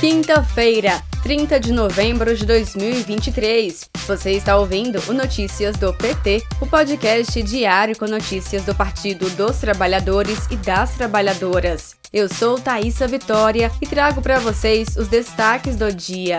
Quinta-feira, 30 de novembro de 2023. Você está ouvindo o Notícias do PT, o podcast diário com notícias do Partido dos Trabalhadores e das Trabalhadoras. Eu sou Thaisa Vitória e trago para vocês os destaques do dia.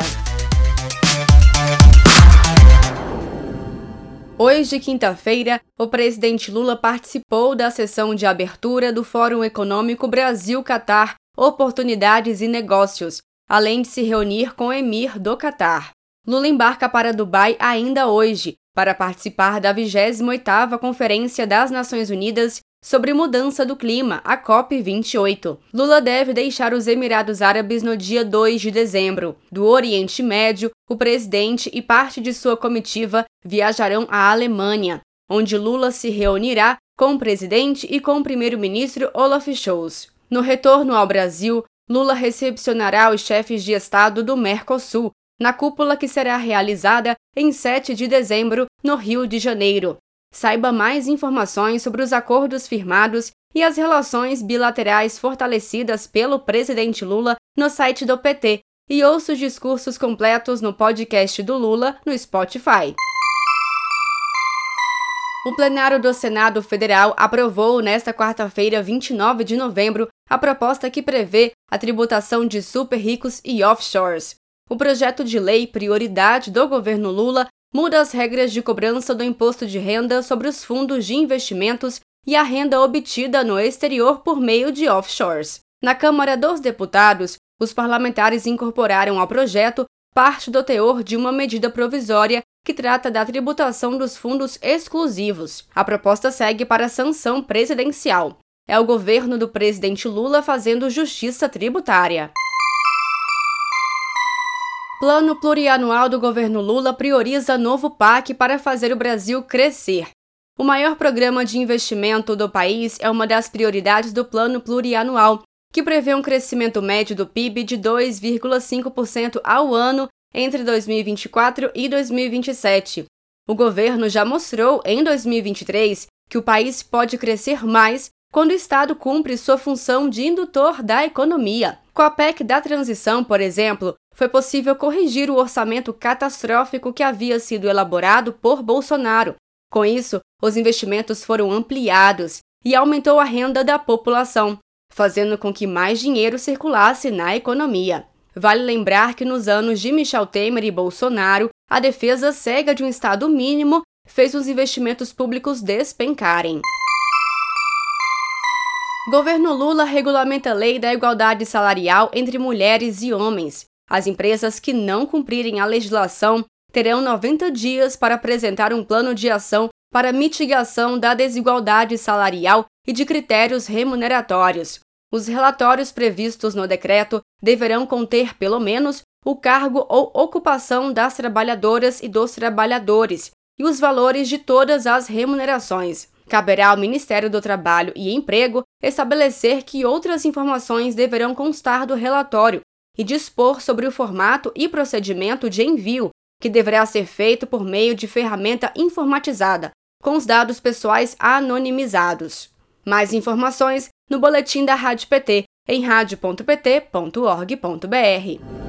Hoje, quinta-feira, o presidente Lula participou da sessão de abertura do Fórum Econômico Brasil-Catar Oportunidades e Negócios, além de se reunir com o emir do Catar. Lula embarca para Dubai ainda hoje para participar da 28ª Conferência das Nações Unidas sobre mudança do clima, a COP28. Lula deve deixar os Emirados Árabes no dia 2 de dezembro. Do Oriente Médio, o presidente e parte de sua comitiva viajarão à Alemanha, onde Lula se reunirá com o presidente e com o primeiro-ministro Olaf Scholz. No retorno ao Brasil, Lula recepcionará os chefes de Estado do Mercosul, na cúpula que será realizada em 7 de dezembro, no Rio de Janeiro. Saiba mais informações sobre os acordos firmados e as relações bilaterais fortalecidas pelo presidente Lula no site do PT e ouça os discursos completos no podcast do Lula no Spotify. O plenário do Senado Federal aprovou nesta quarta-feira, 29 de novembro, a proposta que prevê a tributação de super ricos e offshores. O projeto de lei Prioridade do governo Lula muda as regras de cobrança do imposto de renda sobre os fundos de investimentos e a renda obtida no exterior por meio de offshores. Na Câmara dos Deputados, os parlamentares incorporaram ao projeto parte do teor de uma medida provisória que trata da tributação dos fundos exclusivos. A proposta segue para sanção presidencial. É o governo do presidente Lula fazendo justiça tributária. Plano Plurianual do governo Lula prioriza novo PAC para fazer o Brasil crescer. O maior programa de investimento do país é uma das prioridades do Plano Plurianual, que prevê um crescimento médio do PIB de 2,5% ao ano entre 2024 e 2027. O governo já mostrou em 2023 que o país pode crescer mais quando o Estado cumpre sua função de indutor da economia. Com a PEC da transição, por exemplo, foi possível corrigir o orçamento catastrófico que havia sido elaborado por Bolsonaro. Com isso, os investimentos foram ampliados e aumentou a renda da população, fazendo com que mais dinheiro circulasse na economia. Vale lembrar que nos anos de Michel Temer e Bolsonaro, a defesa cega de um Estado mínimo fez os investimentos públicos despencarem. Governo Lula regulamenta a lei da igualdade salarial entre mulheres e homens. As empresas que não cumprirem a legislação terão 90 dias para apresentar um plano de ação para mitigação da desigualdade salarial e de critérios remuneratórios. Os relatórios previstos no decreto deverão conter, pelo menos, o cargo ou ocupação das trabalhadoras e dos trabalhadores e os valores de todas as remunerações. Caberá ao Ministério do Trabalho e Emprego estabelecer que outras informações deverão constar do relatório e dispor sobre o formato e procedimento de envio, que deverá ser feito por meio de ferramenta informatizada, com os dados pessoais anonimizados. Mais informações no boletim da Rádio PT em radio.pt.org.br.